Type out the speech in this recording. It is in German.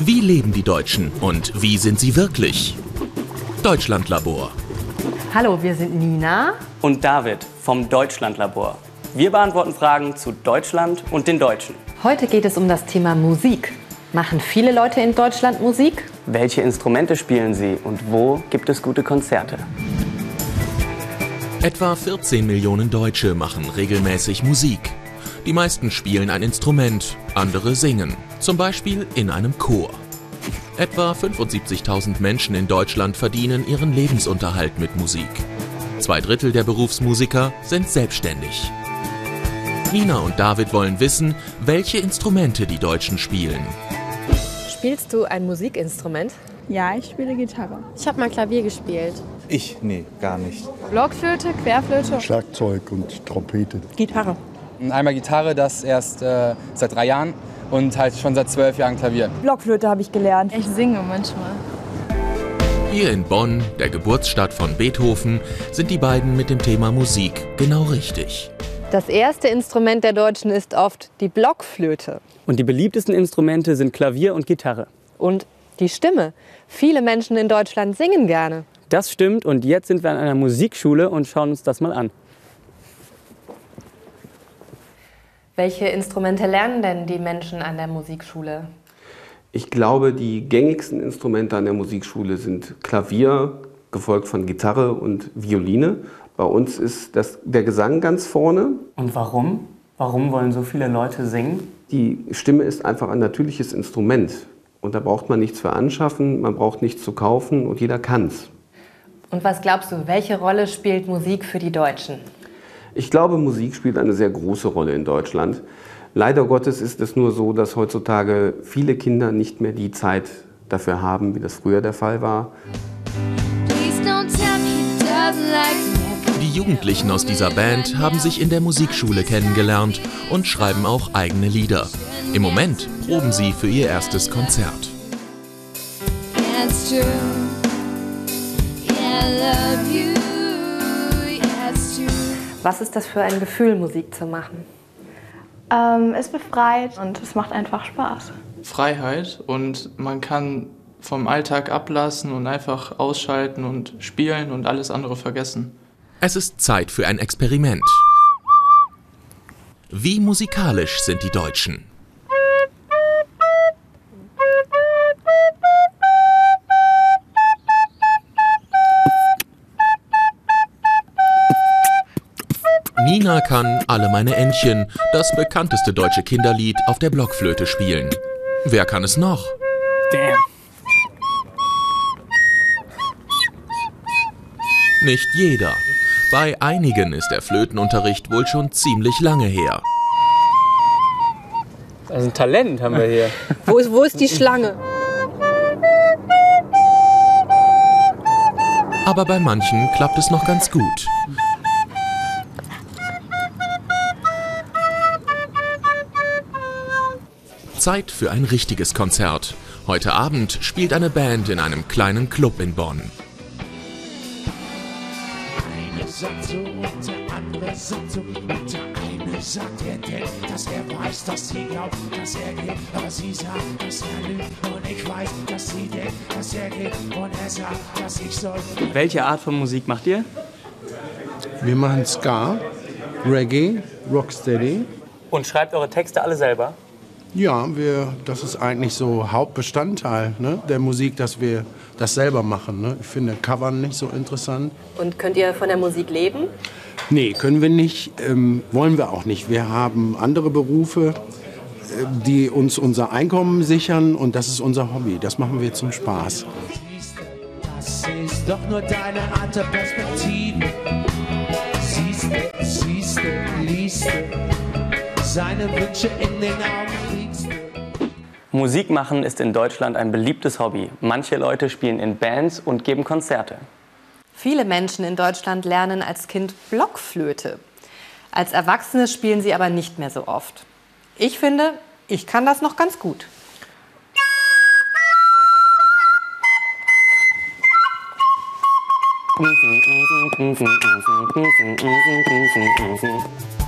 Wie leben die Deutschen und wie sind sie wirklich? Deutschlandlabor. Hallo, wir sind Nina und David vom Deutschlandlabor. Wir beantworten Fragen zu Deutschland und den Deutschen. Heute geht es um das Thema Musik. Machen viele Leute in Deutschland Musik? Welche Instrumente spielen sie und wo gibt es gute Konzerte? Etwa 14 Millionen Deutsche machen regelmäßig Musik. Die meisten spielen ein Instrument, andere singen, zum Beispiel in einem Chor. Etwa 75.000 Menschen in Deutschland verdienen ihren Lebensunterhalt mit Musik. Zwei Drittel der Berufsmusiker sind selbstständig. Nina und David wollen wissen, welche Instrumente die Deutschen spielen. Spielst du ein Musikinstrument? Ja, ich spiele Gitarre. Ich habe mal Klavier gespielt. Ich? Nee, gar nicht. Blockflöte, Querflöte. Schlagzeug und Trompete. Gitarre. Einmal Gitarre, das erst äh, seit drei Jahren und halt schon seit zwölf Jahren Klavier. Blockflöte habe ich gelernt. Ich singe manchmal. Hier in Bonn, der Geburtsstadt von Beethoven, sind die beiden mit dem Thema Musik genau richtig. Das erste Instrument der Deutschen ist oft die Blockflöte. Und die beliebtesten Instrumente sind Klavier und Gitarre. Und die Stimme. Viele Menschen in Deutschland singen gerne. Das stimmt und jetzt sind wir an einer Musikschule und schauen uns das mal an. Welche Instrumente lernen denn die Menschen an der Musikschule? Ich glaube, die gängigsten Instrumente an der Musikschule sind Klavier, gefolgt von Gitarre und Violine. Bei uns ist das, der Gesang ganz vorne. Und warum? Warum wollen so viele Leute singen? Die Stimme ist einfach ein natürliches Instrument. Und da braucht man nichts für anschaffen, man braucht nichts zu kaufen und jeder kann's. Und was glaubst du, welche Rolle spielt Musik für die Deutschen? Ich glaube, Musik spielt eine sehr große Rolle in Deutschland. Leider Gottes ist es nur so, dass heutzutage viele Kinder nicht mehr die Zeit dafür haben, wie das früher der Fall war. Die Jugendlichen aus dieser Band haben sich in der Musikschule kennengelernt und schreiben auch eigene Lieder. Im Moment proben sie für ihr erstes Konzert. Was ist das für ein Gefühl, Musik zu machen? Ähm, es befreit und es macht einfach Spaß. Freiheit und man kann vom Alltag ablassen und einfach ausschalten und spielen und alles andere vergessen. Es ist Zeit für ein Experiment. Wie musikalisch sind die Deutschen? Nina kann Alle meine Entchen, das bekannteste deutsche Kinderlied, auf der Blockflöte spielen. Wer kann es noch? Damn. Nicht jeder. Bei einigen ist der Flötenunterricht wohl schon ziemlich lange her. Also ein Talent haben wir hier. wo, ist, wo ist die Schlange? Aber bei manchen klappt es noch ganz gut. Zeit für ein richtiges Konzert. Heute Abend spielt eine Band in einem kleinen Club in Bonn. Eine sagt so und der andere sagt so und der eine sagt er denkt, dass er weiß, dass sie glaubt, dass er geht, aber sie sagt, dass er lügt und ich weiß, dass sie denkt, dass er geht und er sagt, dass ich soll. Welche Art von Musik macht ihr? Wir machen Ska, Reggae, Rocksteady. Und schreibt eure Texte alle selber? Ja, wir, das ist eigentlich so Hauptbestandteil ne, der Musik, dass wir das selber machen. Ne? Ich finde Covern nicht so interessant. Und könnt ihr von der Musik leben? Nee, können wir nicht, ähm, wollen wir auch nicht. Wir haben andere Berufe, äh, die uns unser Einkommen sichern und das ist unser Hobby. Das machen wir zum Spaß. Das ist doch nur deine andere Perspektive. Siehst du, siehst du, liest du, seine Wünsche in den Augen. Musik machen ist in Deutschland ein beliebtes Hobby. Manche Leute spielen in Bands und geben Konzerte. Viele Menschen in Deutschland lernen als Kind Blockflöte. Als Erwachsene spielen sie aber nicht mehr so oft. Ich finde, ich kann das noch ganz gut.